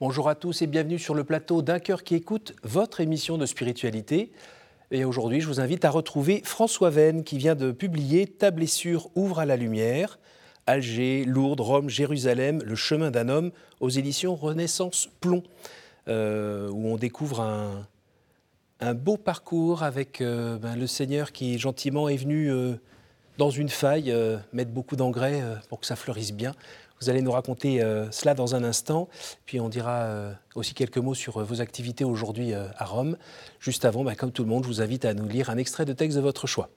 Bonjour à tous et bienvenue sur le plateau d'un cœur qui écoute votre émission de spiritualité. Et aujourd'hui, je vous invite à retrouver François Venn qui vient de publier Ta blessure ouvre à la lumière. Alger, Lourdes, Rome, Jérusalem, Le chemin d'un homme aux éditions Renaissance Plomb, euh, où on découvre un, beau parcours avec euh, ben, le Seigneur qui gentiment est venu euh, dans une faille mettre beaucoup d'engrais pour que ça fleurisse bien. Vous allez nous raconter cela dans un instant, puis on dira aussi quelques mots sur vos activités aujourd'hui à Rome. Juste avant, ben, comme tout le monde, je vous invite à nous lire un extrait de texte de votre choix.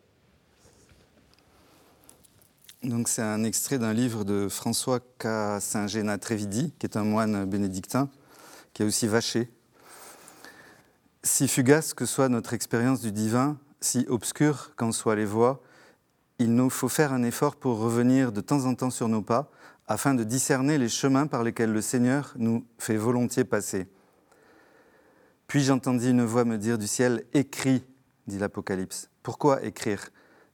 Donc c'est un extrait d'un livre de François K. Saint-Géna Trévidi, qui est un moine bénédictin, qui est aussi vaché. Si fugace que soit notre expérience du divin, si obscure qu'en soient les voies, il nous faut faire un effort pour revenir de temps en temps sur nos pas, afin de discerner les chemins par lesquels le Seigneur nous fait volontiers passer. Puis j'entendis une voix me dire du ciel, Écris, dit l'Apocalypse. Pourquoi écrire?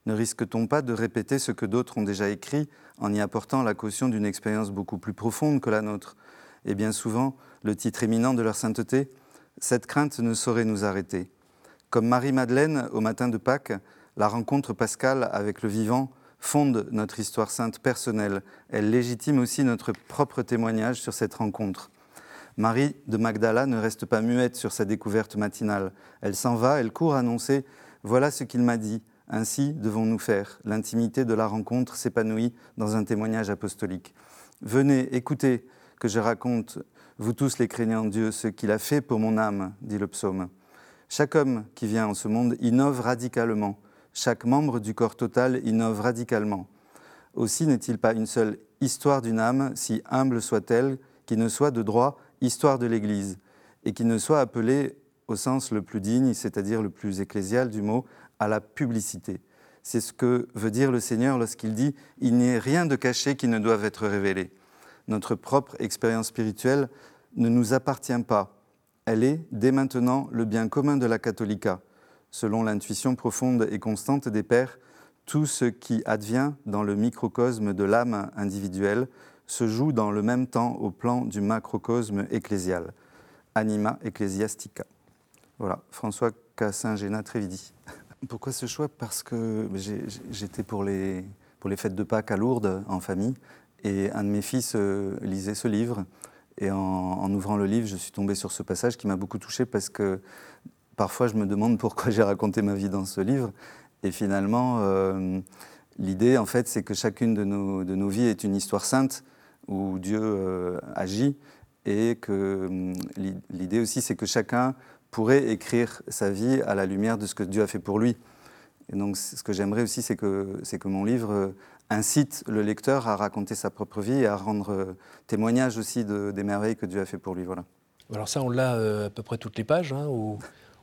Ne risque-t-on pas de répéter ce que d'autres ont déjà écrit en y apportant la caution d'une expérience beaucoup plus profonde que la nôtre? Et bien souvent, le titre éminent de leur sainteté, cette crainte ne saurait nous arrêter. Comme Marie-Madeleine au matin de Pâques, la rencontre pascale avec le vivant fonde notre histoire sainte personnelle. Elle légitime aussi notre propre témoignage sur cette rencontre. Marie de Magdala ne reste pas muette sur sa découverte matinale. Elle s'en va, elle court annoncer Voilà ce qu'il m'a dit. Ainsi devons-nous faire. L'intimité de la rencontre s'épanouit dans un témoignage apostolique. Venez, écoutez que je raconte, vous tous les craignants Dieu, ce qu'il a fait pour mon âme, dit le psaume. Chaque homme qui vient en ce monde innove radicalement. Chaque membre du corps total innove radicalement. Aussi n'est-il pas une seule histoire d'une âme, si humble soit-elle, qui ne soit de droit histoire de l'Église, et qui ne soit appelée au sens le plus digne, c'est-à-dire le plus ecclésial du mot, à la publicité. C'est ce que veut dire le Seigneur lorsqu'il dit ⁇ Il n'y a rien de caché qui ne doive être révélé ⁇ Notre propre expérience spirituelle ne nous appartient pas. Elle est, dès maintenant, le bien commun de la catholica. Selon l'intuition profonde et constante des pères, tout ce qui advient dans le microcosme de l'âme individuelle se joue dans le même temps au plan du macrocosme ecclésial. Anima ecclesiastica. Voilà, François Cassin-Géna Trévidi. Pourquoi ce choix? Parce que j'étais pour les, pour les fêtes de Pâques à Lourdes en famille et un de mes fils euh, lisait ce livre. Et en, ouvrant le livre, je suis tombé sur ce passage qui m'a beaucoup touché parce que parfois je me demande pourquoi j'ai raconté ma vie dans ce livre. Et finalement, euh, l'idée, en fait, c'est que chacune de nos, de nos, vies est une histoire sainte où Dieu euh, agit. Et que hum, l'idée aussi, c'est que chacun pourrait écrire sa vie à la lumière de ce que Dieu a fait pour lui. Et donc, ce que j'aimerais aussi, c'est que, que mon livre euh, incite le lecteur à raconter sa propre vie et à rendre témoignage aussi de, des merveilles que Dieu a fait pour lui. Voilà. Alors ça, on l'a à peu près toutes les pages, hein,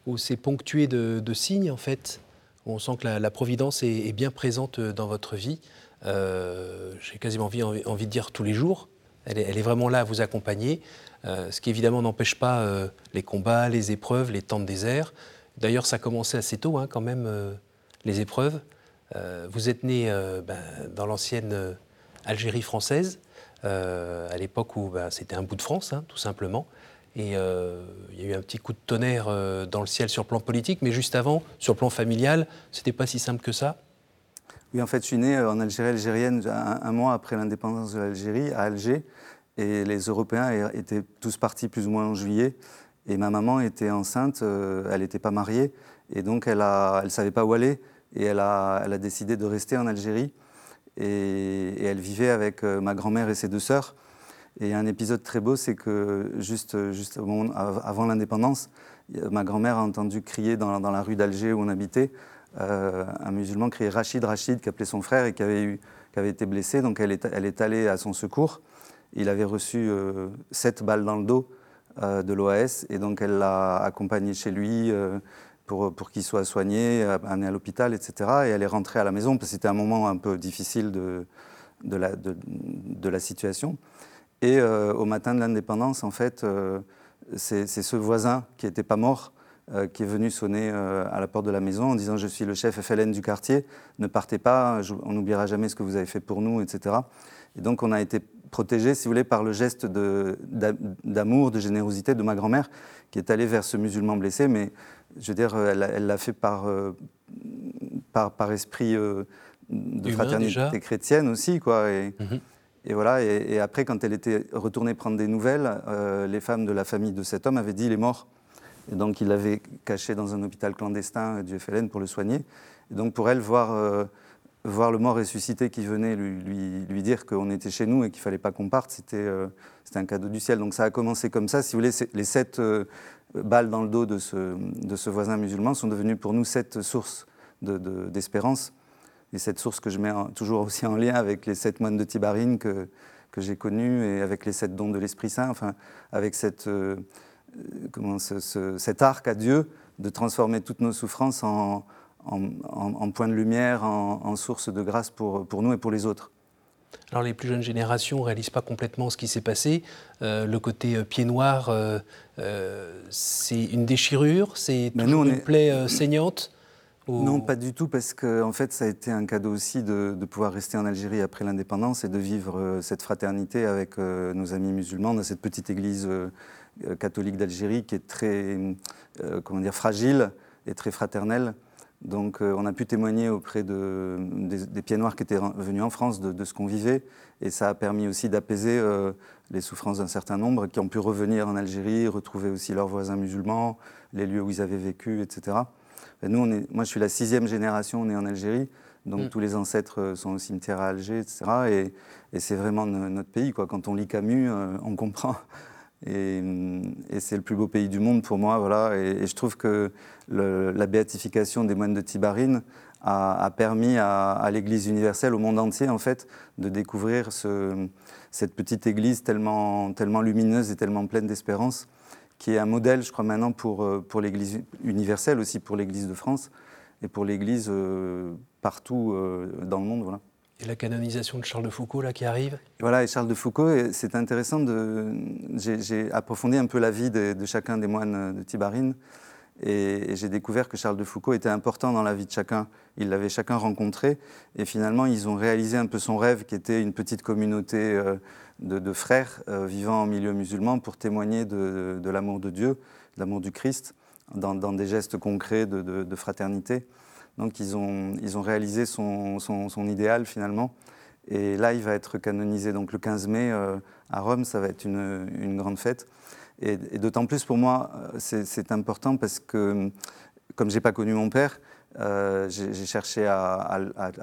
où c'est ponctué de, signes, en fait. Où on sent que la, providence est, bien présente dans votre vie. J'ai quasiment envie, envie, de dire tous les jours. Elle est, vraiment là à vous accompagner. Euh, ce qui évidemment n'empêche pas euh, les combats, les épreuves, les temps de désert. D'ailleurs, ça a commencé assez tôt, hein, quand même, euh, les épreuves. vous êtes né ben, dans l'ancienne Algérie française, à l'époque où ben, c'était un bout de France, hein, tout simplement. Et il y a eu un petit coup de tonnerre dans le ciel sur le plan politique, mais juste avant, sur le plan familial, c'était pas si simple que ça. Oui, en fait, je suis né en Algérie algérienne un mois après l'indépendance de l'Algérie, à Alger. Et les Européens étaient tous partis plus ou moins en juillet. Et ma maman était enceinte, euh, elle n'était pas mariée, et donc elle ne savait pas où aller, et elle a, décidé de rester en Algérie. Et, elle vivait avec euh, ma grand-mère et ses deux sœurs. Et un épisode très beau, c'est que juste, avant l'indépendance, ma grand-mère a entendu crier dans, la rue d'Alger où on habitait, euh, un musulman crier Rachid, Rachid, qui appelait son frère et qui avait, été blessé. Donc elle est, allée à son secours. Il avait reçu euh, sept balles dans le dos euh, de l'OAS et donc elle l'a accompagné chez lui pour, qu'il soit soigné, amené à l'hôpital, etc. Et elle est rentrée à la maison parce que c'était un moment un peu difficile de, la, situation. Et au matin de l'indépendance, en fait, c'est ce voisin qui n'était pas mort qui est venu sonner à la porte de la maison en disant Je suis le chef FLN du quartier, ne partez pas, on n'oubliera jamais ce que vous avez fait pour nous, etc. Et donc on a été protégée, si vous voulez, par le geste d'amour, de, générosité de ma grand-mère, qui est allée vers ce musulman blessé, mais je veux dire, elle l'a fait par, par, par, esprit de fraternité chrétienne aussi, quoi. Et, mhm. Et voilà. Et, après, quand elle était retournée prendre des nouvelles, les femmes de la famille de cet homme avaient dit il est mort. Et donc, il l'avait caché dans un hôpital clandestin du FLN pour le soigner. Et donc, pour elle, voir voir le mort ressuscité qui venait lui, lui, dire qu'on était chez nous et qu'il fallait pas qu'on parte, c'était euh, un cadeau du ciel. Donc ça a commencé comme ça. Si vous voulez, les sept euh, balles dans le dos de ce, voisin musulman sont devenues pour nous sept sources d'espérance. De, et cette source que je mets toujours aussi en lien avec les sept moines de Tibarine que, que j'ai connus et avec les sept dons de l'Esprit Saint, enfin, avec cette, euh, comment, ce, cet arc à Dieu de transformer toutes nos souffrances en, en, point de lumière, en, source de grâce pour, pour nous et pour les autres. Alors les plus jeunes générations ne réalisent pas complètement ce qui s'est passé. Euh, le côté euh, pied noir, euh, c'est une déchirure, c'est ben une plaie saignante Non, pas du tout, parce que en fait, ça a été un cadeau aussi de, de pouvoir rester en Algérie après l'indépendance et de vivre cette fraternité avec nos amis musulmans dans cette petite église catholique d'Algérie qui est très, comment dire, fragile et très fraternelle. Donc euh, on a pu témoigner auprès des, pieds noirs qui étaient venus en France de, ce qu'on vivait et ça a permis aussi d'apaiser euh, les souffrances d'un certain nombre qui ont pu revenir en Algérie, retrouver aussi leurs voisins musulmans, les lieux où ils avaient vécu, etc. nous, moi je suis la sixième génération née en Algérie, donc mm. tous les ancêtres euh, sont au cimetière à Alger, etc. Et, c'est vraiment notre pays. Quoi. Quand on lit Camus, on comprend et, c'est le plus beau pays du monde pour moi. Voilà. Et, je trouve que la béatification des moines de Tibarine a, permis à, l'Église universelle, au monde entier, en fait, de découvrir ce, cette petite Église tellement, tellement lumineuse et tellement pleine d'espérance, qui est un modèle, je crois, maintenant pour, pour l'Église universelle, aussi pour l'Église de France et pour l'Église euh, partout euh, dans le monde. Voilà. Et la canonisation de Charles de Foucault, là, qui arrive? Voilà, et Charles de Foucault, c'est intéressant de... J'ai approfondi un peu la vie de, chacun des moines de Tibarine, et, j'ai découvert que Charles de Foucault était important dans la vie de chacun. Ils l'avaient chacun rencontré, et finalement, ils ont réalisé un peu son rêve, qui était une petite communauté euh, de, frères euh, vivant en milieu musulman pour témoigner de, l'amour de Dieu, de l'amour du Christ, dans, des gestes concrets de fraternité. Donc ils ont, ils ont réalisé son, idéal finalement. Et là, il va être canonisé donc le 15 mai euh, à Rome. Ça va être une grande fête. Et, d'autant plus pour moi, euh, c'est important parce que comme j'ai pas connu mon père, euh, j'ai cherché à,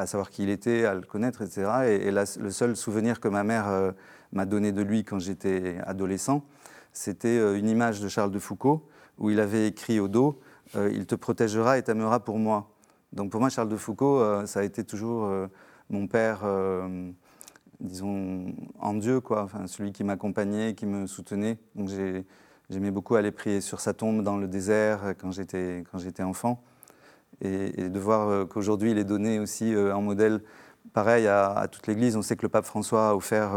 savoir qui il était, à le connaître, etc. Et, le seul souvenir que ma mère m'a donné de lui quand j'étais adolescent, c'était une image de Charles de Foucault où il avait écrit au dos Il te protégera et t'aimera pour moi. Donc pour moi, Charles de Foucault, euh, ça a été toujours euh, mon père, euh, disons, en Dieu, quoi, enfin, celui qui m'accompagnait, qui me soutenait. Donc j'aimais beaucoup aller prier sur sa tombe dans le désert quand j'étais enfant. Et, de voir qu'aujourd'hui, il est donné aussi en modèle pareil à, toute l'Église. On sait que le pape François a offert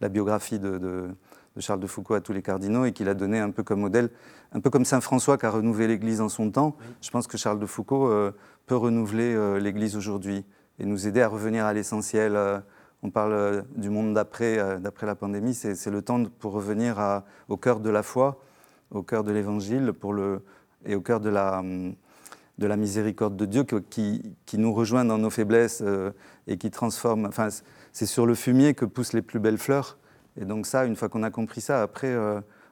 la biographie de, Charles de Foucault à tous les cardinaux et qu'il a donné un peu comme modèle, un peu comme Saint François qui a renouvelé l'Église en son temps. Je pense que Charles de Foucault peut renouveler euh, l'Église aujourd'hui et nous aider à revenir à l'essentiel. Euh, on parle euh, du monde d'après, d'après la pandémie, c'est le temps pour revenir au cœur de la foi, au cœur de l'Évangile et au cœur de la, de la miséricorde de Dieu qui, nous rejoint dans nos faiblesses et qui transforme. Enfin, c'est sur le fumier que poussent les plus belles fleurs. Et donc ça, une fois qu'on a compris ça, après,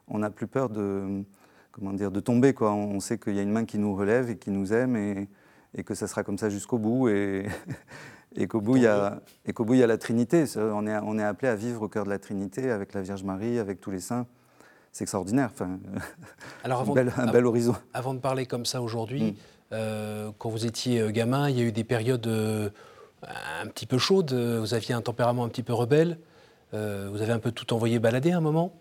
on n'a plus peur de, comment dire, de tomber. On sait qu'il y a une main qui nous relève et qui nous aime. Et, que ça sera comme ça jusqu'au bout. Et qu'au bout, il y a, et qu'au bout, il y a la Trinité. On est, on est appelé à vivre au cœur de la Trinité, avec la Vierge Marie, avec tous les saints. C'est extraordinaire. Enfin, Alors avant, un, bel, horizon. Avant de parler comme ça aujourd'hui, mm. euh, quand vous étiez euh, gamin, il y a eu des périodes euh, un petit peu chaudes. Vous aviez un tempérament un petit peu rebelle. vous avez un peu tout envoyé balader à un moment?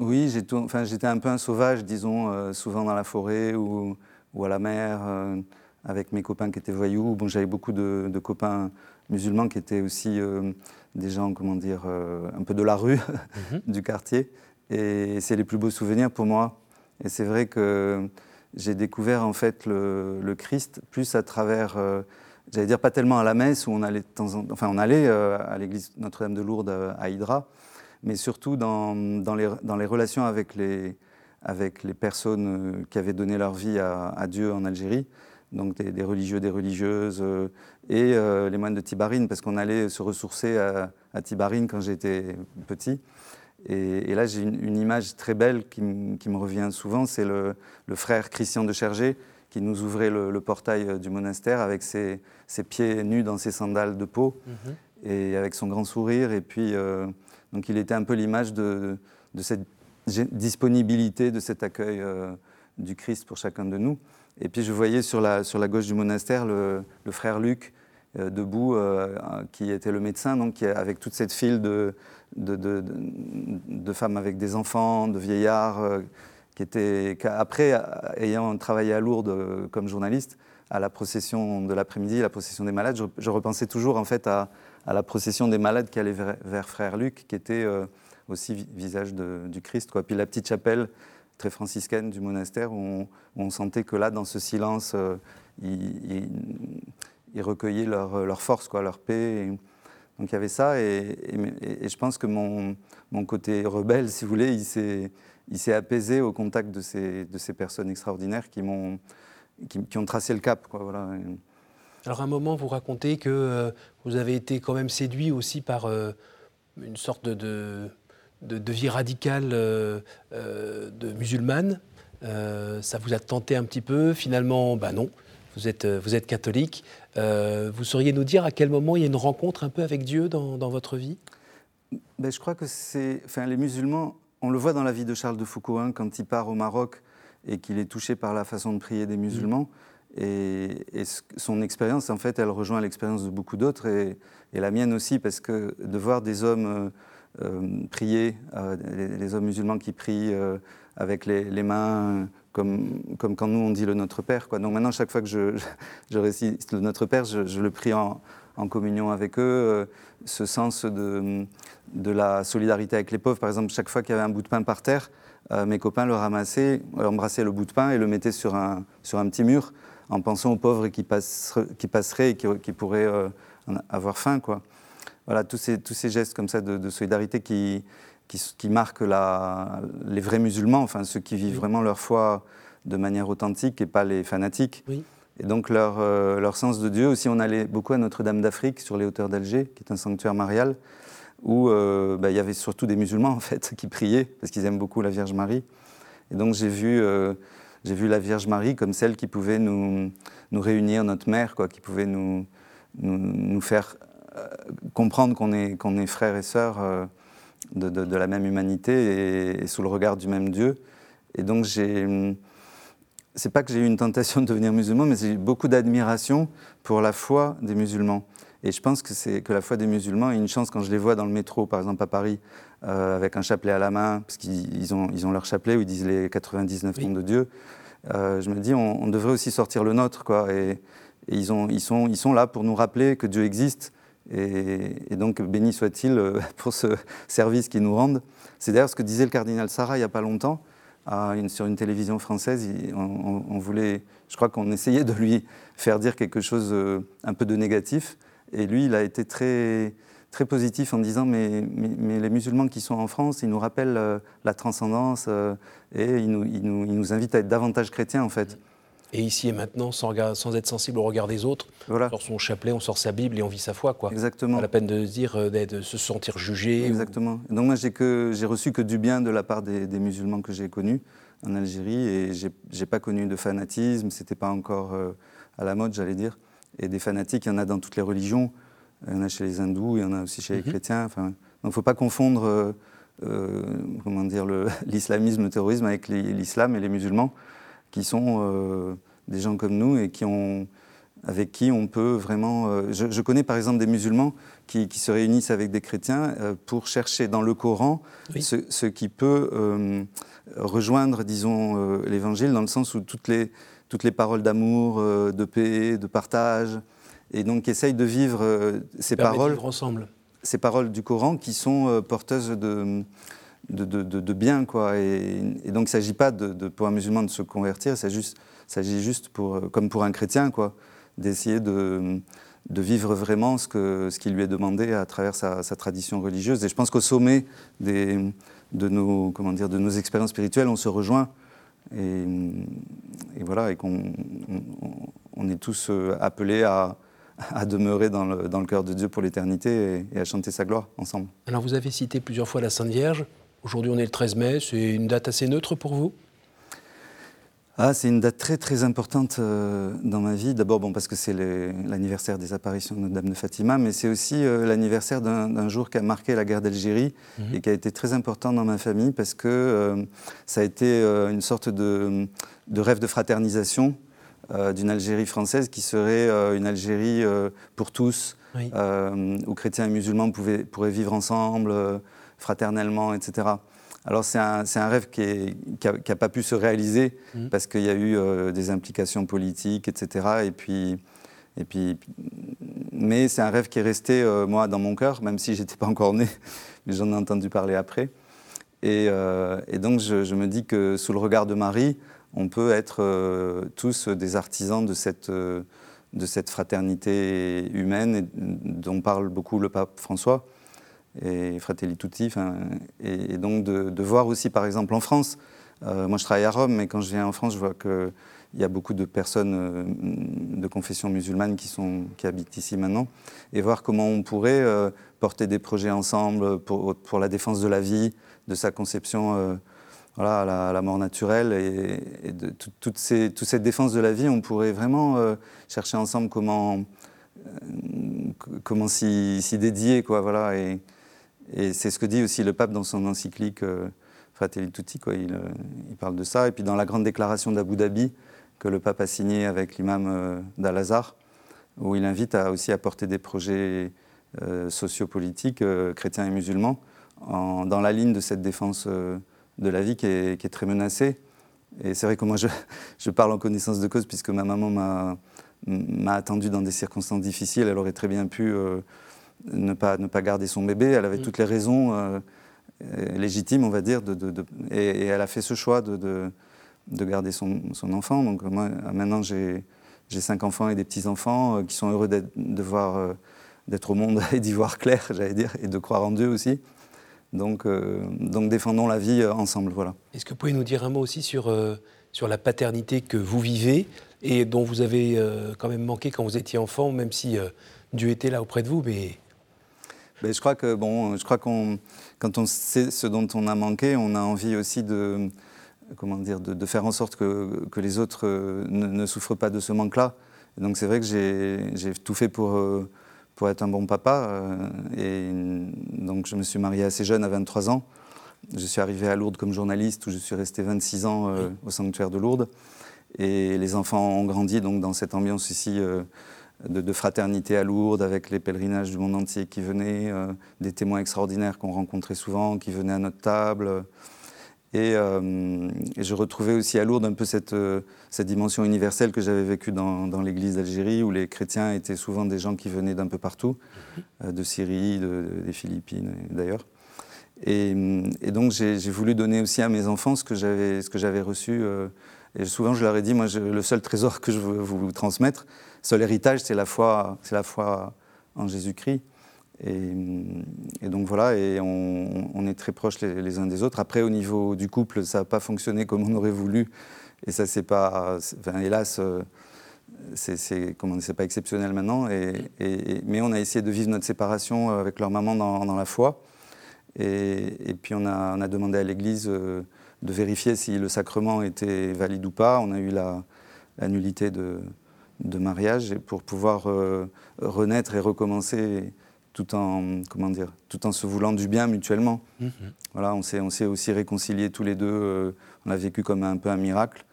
Oui, j'étais enfin, un peu un sauvage, disons, souvent dans la forêt ou ou à la mer avec mes copains qui étaient voyous. Bon, j'avais beaucoup de, copains musulmans qui étaient aussi euh, des gens, comment dire, euh, un peu de la rue, mhm. du quartier. Et c'est les plus beaux souvenirs pour moi. Et c'est vrai que j'ai découvert en fait le, Christ plus à travers j'allais dire pas tellement à la messe où on allait, de temps en, enfin on allait à l'église Notre-Dame de Lourdes à Hydra, mais surtout dans, dans, les, dans les relations avec les, avec les personnes qui avaient donné leur vie à, Dieu en Algérie, donc des, religieux, des religieuses, et les moines de Tibarine, parce qu'on allait se ressourcer à, à Tibarine quand j'étais petit. Et, là, j'ai une, image très belle qui, me revient souvent, c'est le, frère Christian de Chergé qui nous ouvrait le, portail euh, du monastère avec ses, pieds nus dans ses sandales de peau mhm. et avec son grand sourire. Et puis, euh, donc il était un peu l'image de, cette disponibilité, de cet accueil euh, du Christ pour chacun de nous. Et puis je voyais sur la, sur la gauche du monastère le, frère Luc debout, qui était le médecin, donc avec toute cette file de, de, femmes avec des enfants, de vieillards, euh, qui étaient, après, ayant travaillé à Lourdes euh, comme journaliste, à la procession de l'après-midi, la procession des malades, je, repensais toujours en fait à, la procession des malades qui allait vers, Frère Luc, qui était euh, aussi visage du Christ. Quoi. Puis la petite chapelle très franciscaine du monastère, où on, sentait que là, dans ce silence, ils, recueillaient leur, force, quoi, leur paix. Donc il y avait ça, et, je pense que mon, côté rebelle, si vous voulez, il s'est apaisé au contact de ces, personnes extraordinaires qui, m'ont, qui, ont tracé le cap. Quoi, voilà. Alors à un moment, vous racontez que euh, vous avez été quand même séduit aussi par euh, une sorte de, de vie radicale euh, de musulmane. ça vous a tenté un petit peu, finalement, ben non, vous êtes, vous êtes catholique. Euh, vous sauriez nous dire à quel moment il y a une rencontre un peu avec Dieu dans, votre vie? Ben, Je crois que c'est. Enfin, les musulmans, on le voit dans la vie de Charles de Foucault, hein, quand il part au Maroc et qu'il est touché par la façon de prier des musulmans. Et, son expérience, en fait, elle rejoint l'expérience de beaucoup d'autres et, la mienne aussi, parce que de voir des hommes euh, euh, prier, les, hommes musulmans qui prient avec les, mains comme, comme quand nous on dit le Notre Père. Quoi. Donc maintenant, chaque fois que je, je, récite le Notre Père, je, le prie en, communion avec eux. Euh, ce sens de, de, la solidarité avec les pauvres, par exemple, chaque fois qu'il y avait un bout de pain par terre, euh, mes copains le ramassaient, embrassaient le bout de pain et le mettaient sur un, sur un petit mur en pensant aux pauvres qui, passeraient, qui passeraient et qui, qui pourraient euh, avoir faim. Quoi. Voilà, tous ces, tous ces gestes comme ça de, de solidarité qui, qui, marquent la, les vrais musulmans, enfin ceux qui vivent vraiment leur foi de manière authentique et pas les fanatiques. Et donc leur, euh, leur, sens de Dieu. Aussi, on allait beaucoup à Notre-Dame d'Afrique, sur les hauteurs d'Alger, qui est un sanctuaire marial, où euh, bah, il y avait surtout des musulmans en fait qui priaient parce qu'ils aiment beaucoup la Vierge Marie. Et donc j'ai vu, euh, j'ai vu la Vierge Marie comme celle qui pouvait nous, nous réunir, notre mère, quoi, qui pouvait nous, nous, nous faire comprendre qu'on est, qu'on est frères et sœurs de, la même humanité et, sous le regard du même Dieu. Et donc, j'ai. C'est pas que j'ai eu une tentation de devenir musulman, mais j'ai eu beaucoup d'admiration pour la foi des musulmans. Et je pense que, c'est, que la foi des musulmans est une chance quand je les vois dans le métro, par exemple à Paris, euh, avec un chapelet à la main, parce qu'ils ont, ils ont leur chapelet où ils disent les 99 noms de Dieu. Euh, je me dis, on, devrait aussi sortir le nôtre, quoi. Et, et ils, ont, ils, sont, ils sont là pour nous rappeler que Dieu existe et, donc, béni soit-il euh, pour ce service qu'ils nous rendent. C'est d'ailleurs ce que disait le cardinal Sarah il n'y a pas longtemps, sur une télévision française. On, voulait, je crois qu'on essayait de lui faire dire quelque chose euh, un peu de négatif. Et lui, il a été très, très positif en disant mais, les musulmans qui sont en France, ils nous rappellent euh, la transcendance et ils nous, ils, nous, ils nous, invitent à être davantage chrétiens en fait et ici et maintenant, sans, sans, être sensible au regard des autres. Voilà. On sort son chapelet, on sort sa Bible et on vit sa foi. Quoi. Exactement. Pas la peine de dire, euh, de se sentir jugé. Exactement. Donc moi, j'ai, reçu que du bien de la part des, musulmans que j'ai connus en Algérie et j'ai, pas connu de fanatisme, c'était pas encore euh, à la mode, j'allais dire. Et des fanatiques, il y en a dans toutes les religions. Il y en a chez les hindous, il y en a aussi chez les mhm. chrétiens. Enfin, donc il ne faut pas confondre euh, comment dire, l'islamisme, le, terrorisme avec l'islam et les musulmans qui sont euh, des gens comme nous et qui ont, avec qui on peut vraiment... Euh, je, connais par exemple des musulmans qui, se réunissent avec des chrétiens euh, pour chercher dans le Coran ce, qui peut rejoindre, disons, l'Évangile, dans le sens où toutes les, toutes les paroles d'amour, de paix, de partage, et donc qui essayent de vivre ces paroles... ensemble. Ces paroles du Coran qui sont porteuses de de, bien. Quoi. Et, donc, il ne s'agit pas de, pour un musulman de se convertir, il s'agit juste, pour, comme pour un chrétien, quoi, d'essayer de, vivre vraiment ce, que, ce qui lui est demandé à travers sa, tradition religieuse. Et je pense qu'au sommet des, de, nos, comment dire, de nos expériences spirituelles, on se rejoint. Et, voilà, et qu'on on, est tous euh, appelés à, demeurer dans le, cœur de Dieu pour l'éternité et, à chanter sa gloire ensemble. Alors vous avez cité plusieurs fois la Sainte Vierge. Aujourd'hui on est le 13 mai, c'est une date assez neutre pour vous? Ah, c'est une date très très importante euh, dans ma vie. D'abord bon, parce que c'est l'anniversaire des apparitions de Notre-Dame de Fatima, mais c'est aussi euh, l'anniversaire d'un jour qui a marqué la guerre d'Algérie mhm. et qui a été très important dans ma famille parce que euh, ça a été une sorte de, de, rêve de fraternisation d'une Algérie française qui serait une Algérie pour tous, où chrétiens et musulmans pouvaient, pourraient vivre ensemble, fraternellement, etc. Alors c'est un, un, rêve qui n'a pas pu se réaliser mmh. parce qu'il y a eu euh, des implications politiques, etc. Et puis, et puis, mais c'est un rêve qui est resté, euh, moi, dans mon cœur, même si j'étais pas encore né, mais j'en ai entendu parler après. Et, euh, et donc je, je, me dis que sous le regard de Marie, on peut être tous des artisans de cette, de cette fraternité humaine dont parle beaucoup le pape François et Fratelli Tutti. Et, donc de, voir aussi, par exemple, en France, euh, moi je travaille à Rome, mais quand je viens en France, je vois qu'il y a beaucoup de personnes euh, de confession musulmane qui, sont, qui habitent ici maintenant, et voir comment on pourrait euh, porter des projets ensemble pour, pour, la défense de la vie, de sa conception voilà, à, la, mort naturelle, et, de toute, cette défense de la vie, on pourrait vraiment chercher ensemble comment, comment s'y dédier, quoi, voilà, et c'est ce que dit aussi le pape dans son encyclique euh, Fratelli Tutti, quoi. Il, euh, il, parle de ça. Et puis dans la grande déclaration d'Abu Dhabi, que le pape a signée avec l'imam euh, d'Al-Azhar, où il invite à, aussi à porter des projets sociopolitiques, chrétiens et musulmans, dans la ligne de cette défense de la vie qui est, très menacée. Et c'est vrai que moi, je, parle en connaissance de cause, puisque ma maman m'a attendu dans des circonstances difficiles. Elle aurait très bien pu ne pas, ne pas garder son bébé. Elle avait mm. toutes les raisons euh, légitimes, on va dire, de, de, et, elle a fait ce choix de, de garder son, son, enfant. Donc moi, maintenant, j'ai cinq enfants et des petits-enfants euh, qui sont heureux de voir, euh, d'être au monde et d'y voir clair, j'allais dire, et de croire en Dieu aussi. Donc, donc défendons la vie ensemble, voilà. Est-ce que vous pouvez nous dire un mot aussi sur, sur la paternité que vous vivez et dont vous avez quand même manqué quand vous étiez enfant, même si Dieu était là auprès de vous, mais ben, je crois que bon, je crois qu'on, quand on sait ce dont on a manqué, on a envie aussi de, comment dire, de, faire en sorte que, que les autres euh, ne, souffrent pas de ce manque-là. Donc c'est vrai que j'ai tout fait pour, euh, pour être un bon papa. Euh, et donc je me suis marié assez jeune, à 23 ans. Je suis arrivé à Lourdes comme journaliste, où je suis resté 26 ans au sanctuaire de Lourdes. Et les enfants ont grandi donc dans cette ambiance ici de, fraternité à Lourdes, avec les pèlerinages du monde entier qui venaient, euh, des témoins extraordinaires qu'on rencontrait souvent, qui venaient à notre table. Et, euh, je retrouvais aussi à Lourdes un peu cette, euh, dimension universelle que j'avais vécue dans, l'église d'Algérie, où les chrétiens étaient souvent des gens qui venaient d'un peu partout, de Syrie, des Philippines d'ailleurs. Et, donc j'ai voulu donner aussi à mes enfants ce que j'avais reçu. et souvent je leur ai dit, moi le seul trésor que je veux vous transmettre, seul héritage, c'est la foi, c'est la foi en Jésus-Christ. Et, donc voilà, et on, est très proches les, uns des autres. Après, au niveau du couple, ça n'a pas fonctionné comme on aurait voulu. Et ça, c'est pas, enfin, hélas, euh, c'est pas exceptionnel maintenant. Et, mais on a essayé de vivre notre séparation avec leur maman dans, la foi. Et, puis on a, on a demandé à l'Église euh, de vérifier si le sacrement était valide ou pas. On a eu la, la nullité de, de mariage et pour pouvoir euh, renaître et recommencer tout en, comment dire, tout en se voulant du bien mutuellement. Mhm. Voilà, on s'est, on s'est aussi réconciliés tous les deux. Euh, on a vécu comme un peu un miracle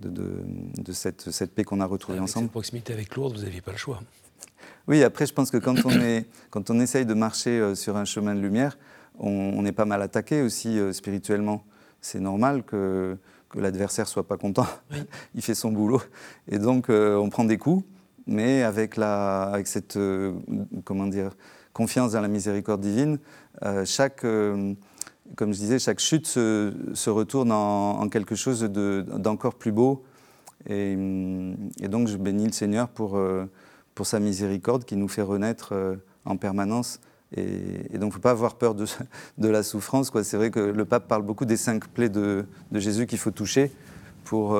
de, de, cette, cette, paix qu'on a retrouvée ensemble. Cette proximité avec Lourdes, vous n'aviez pas le choix. Oui, après, je pense que quand on, est, quand on essaye de marcher euh, sur un chemin de lumière, on, est pas mal attaqué aussi spirituellement. C'est normal que que l'adversaire soit pas content. il fait son boulot. Et donc, euh, on prend des coups, mais avec, la, avec cette euh, comment dire, confiance dans la miséricorde divine, euh, chaque, comme je disais, chaque chute se, se retourne en, quelque chose d'encore plus beau Et, donc je bénis le Seigneur pour, pour sa miséricorde qui nous fait renaître en permanence. Et, donc il ne faut pas avoir peur de, la souffrance. C'est vrai que le pape parle beaucoup des cinq plaies de, Jésus qu'il faut toucher pour,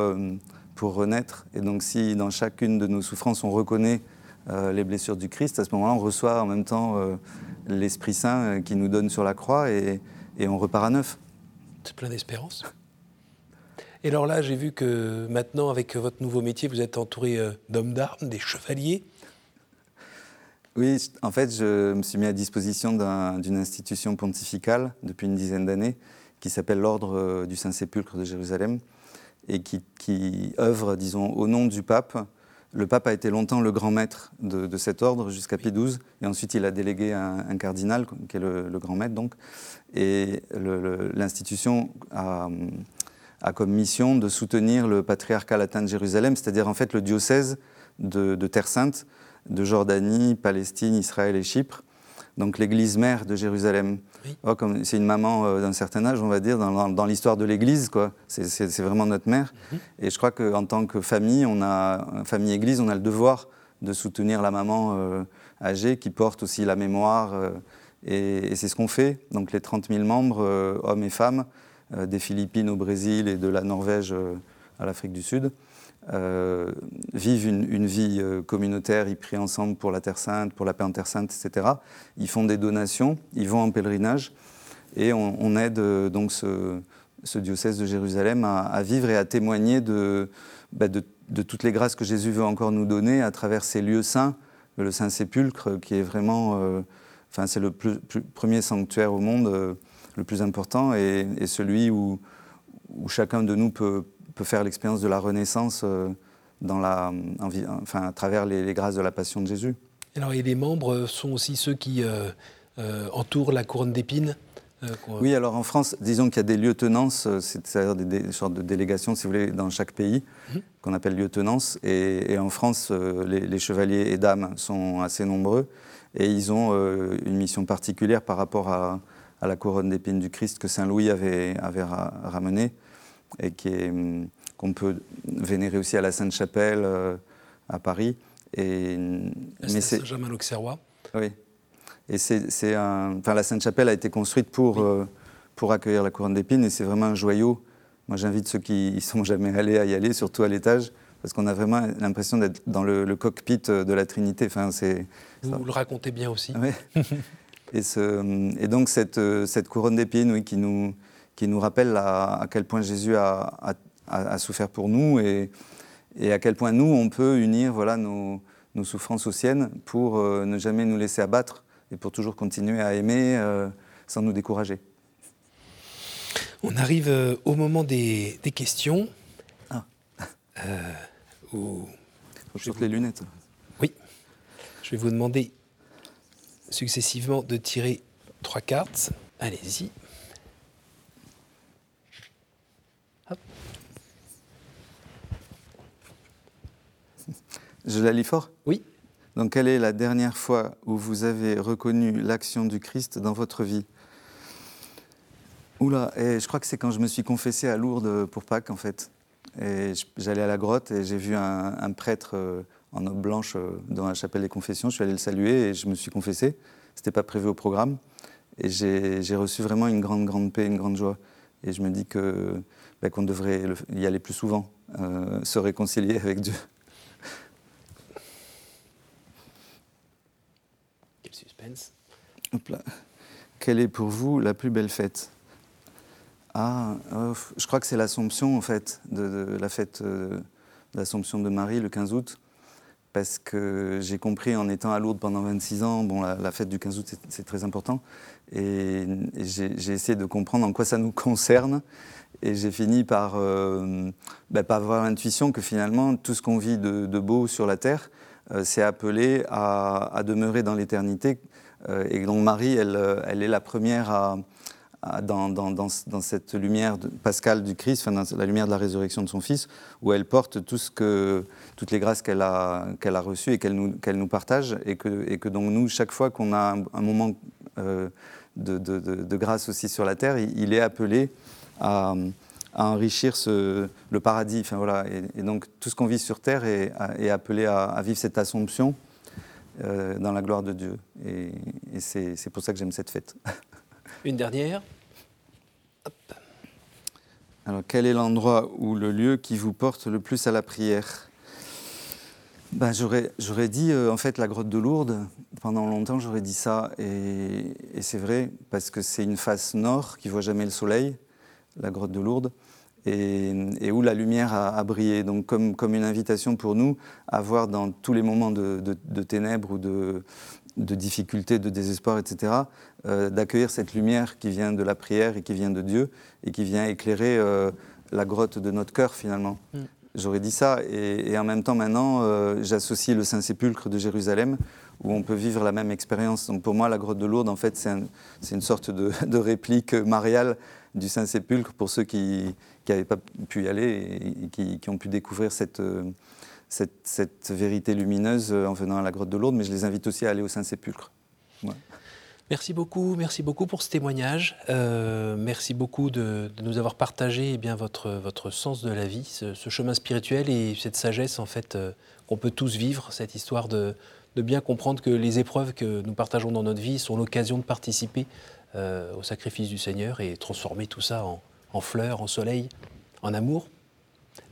pour renaître. Et donc si dans chacune de nos souffrances on reconnaît les blessures du Christ, à ce moment-là on reçoit en même temps l'Esprit Saint qui nous donne sur la croix et, on repart à neuf. C'est plein d'espérance. Et alors là, j'ai vu que maintenant, avec votre nouveau métier, vous êtes entouré euh, d'hommes d'armes, des chevaliers. Oui, en fait, je me suis mis à disposition d'une institution pontificale depuis une dizaine d'années qui s'appelle l'Ordre euh, du Saint-Sépulcre de Jérusalem et qui, œuvre, disons, au nom du pape le pape a été longtemps le grand maître de, cet ordre jusqu'à Pie XII, et ensuite il a délégué un, cardinal, qui est le, grand maître donc. Et l'institution a, comme mission de soutenir le patriarcat latin de Jérusalem, c'est-à-dire en fait le diocèse de Terre Sainte, de Jordanie, Palestine, Israël et Chypre, donc l'église mère de Jérusalem. Oh, c'est une maman euh, d'un certain âge, on va dire, dans, l'histoire de l'église, quoi. C'est vraiment notre mère. Mhm. Et je crois qu'en tant que famille, on a, famille église, on a le devoir de soutenir la maman euh, âgée qui porte aussi la mémoire. Euh, et, c'est ce qu'on fait. Donc les 30 000 membres, hommes et femmes, des Philippines au Brésil et de la Norvège à l'Afrique du Sud. Euh, vivent une, vie euh, communautaire, ils prient ensemble pour la Terre Sainte, pour la paix en Terre Sainte, etc. Ils font des donations, ils vont en pèlerinage, et on, aide euh, donc ce, diocèse de Jérusalem à, vivre et à témoigner bah, de, toutes les grâces que Jésus veut encore nous donner à travers ces lieux saints, le Saint-Sépulcre, qui est vraiment, enfin c'est le premier sanctuaire au monde, le plus important, et, celui où chacun de nous peut, peut faire l'expérience de la Renaissance euh, dans la, enfin, à travers les, grâces de la Passion de Jésus. Alors, et les membres sont aussi ceux qui euh, euh, entourent la couronne d'épines Oui, alors en France, disons qu'il y a des lieutenances, c'est-à-dire des, sortes de délégations, si vous voulez, dans chaque pays, mhm. qu'on appelle lieutenances. Et, en France, les, chevaliers et dames sont assez nombreux. Et ils ont une mission particulière par rapport à, la couronne d'épines du Christ que Saint Louis avait, avait ramenée et hum, qu'on peut vénérer aussi à la Sainte-Chapelle euh, à Paris. Et, mais Saint-Germain-l'Auxerrois. Oui. Et c'est, un, enfin, la Sainte-Chapelle a été construite pour, euh, pour accueillir la couronne d'épines et c'est vraiment un joyau. Moi, j'invite ceux qui y sont jamais allés à y aller, surtout à l'étage, parce qu'on a vraiment l'impression d'être dans le, cockpit de la Trinité. Enfin, c'est, vous, le racontez bien aussi. Oui. et, ce, et, donc, cette, cette couronne d'épines oui, qui nous qui nous rappelle à, quel point Jésus a, souffert pour nous et, à quel point nous, on peut unir voilà, nos, souffrances aux siennes pour euh, ne jamais nous laisser abattre et pour toujours continuer à aimer euh, sans nous décourager. On arrive euh, au moment des, questions. Ah. où je les lunettes. Oui. Je vais vous demander successivement de tirer trois cartes. Allez-y. Je la lis fort? Oui. Donc, quelle est la dernière fois où vous avez reconnu l'action du Christ dans votre vie? Oula, et je crois que c'est quand je me suis confessé à Lourdes pour Pâques, en fait. Et j'allais à la grotte et j'ai vu un, prêtre euh, en aube blanche euh, dans la chapelle des confessions. Je suis allé le saluer et je me suis confessé. C'était pas prévu au programme. Et j'ai reçu vraiment une grande, grande paix, une grande joie. Et je me dis que ben, qu'on devrait y aller plus souvent, euh, se réconcilier avec Dieu. Quelle est pour vous la plus belle fête? Ah, oh, je crois que c'est l'Assomption, en fait, de, la fête euh, d'Assomption de Marie, le 15 août. Parce que j'ai compris en étant à Lourdes pendant 26 ans, bon, la, fête du 15 août, c'est très important. Et, j'ai essayé de comprendre en quoi ça nous concerne. Et j'ai fini par, euh, bah, par avoir l'intuition que finalement, tout ce qu'on vit de, beau sur la terre, euh, c'est appelé à, demeurer dans l'éternité. Euh, et donc Marie, elle, euh, elle est la première dans, cette lumière pascale du Christ, enfin, la lumière de la résurrection de son Fils, où elle porte toutes les grâces qu'elle a, reçues et qu'elle nous, partage, et que, donc nous, chaque fois qu'on a un, moment de, grâce aussi sur la terre, il, est appelé à, à enrichir ce, le paradis. Enfin, voilà. et, donc tout ce qu'on vit sur Terre est, est appelé à, vivre cette assomption euh, dans la gloire de Dieu. Et, c'est pour ça que j'aime cette fête. Une dernière. Alors quel est l'endroit ou le lieu qui vous porte le plus à la prière? Ben, J'aurais dit euh, en fait la grotte de Lourdes. Pendant longtemps j'aurais dit ça et, et c'est vrai parce que c'est une face nord qui voit jamais le soleil la grotte de Lourdes, et, où la lumière a, brillé. Donc comme, comme, une invitation pour nous à voir dans tous les moments de, ténèbres ou de, de difficultés, de désespoir, etc., euh, d'accueillir cette lumière qui vient de la prière et qui vient de Dieu et qui vient éclairer euh, la grotte de notre cœur finalement. Mm. J'aurais dit ça, et, en même temps maintenant, euh, j'associe le Saint-Sépulcre de Jérusalem, où on peut vivre la même expérience. Donc pour moi, la grotte de Lourdes, en fait, c'est une sorte de, réplique mariale du Saint-Sépulcre pour ceux qui n'avaient pas pu y aller et qui, ont pu découvrir cette, vérité lumineuse en venant à la grotte de Lourdes, mais je les invite aussi à aller au Saint-Sépulcre. Merci beaucoup, merci beaucoup pour ce témoignage. Euh, merci beaucoup de, nous avoir partagé eh bien, votre, votre sens de la vie, ce, chemin spirituel et cette sagesse en fait euh, qu'on peut tous vivre, cette histoire de, de bien comprendre que les épreuves que nous partageons dans notre vie sont l'occasion de participer euh, au sacrifice du Seigneur et transformer tout ça en, fleurs, en soleil, en amour.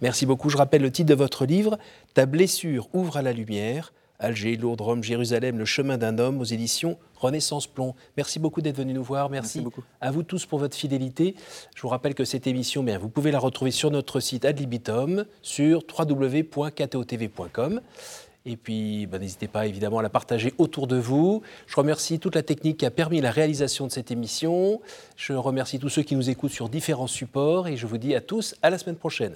Merci beaucoup. Je rappelle le titre de votre livre, Ta blessure ouvre à la lumière. Alger, Lourdes, Rome, Jérusalem, le chemin d'un homme aux éditions Renaissance Plomb. Merci beaucoup d'être venu nous voir. Merci, beaucoup. à vous tous pour votre fidélité. Je vous rappelle que cette émission, bien, vous pouvez la retrouver sur notre site Ad libitum sur www.ktotv.com. Et puis, ben, n'hésitez pas évidemment à la partager autour de vous. Je remercie toute la technique qui a permis la réalisation de cette émission. Je remercie tous ceux qui nous écoutent sur différents supports et je vous dis à tous à la semaine prochaine.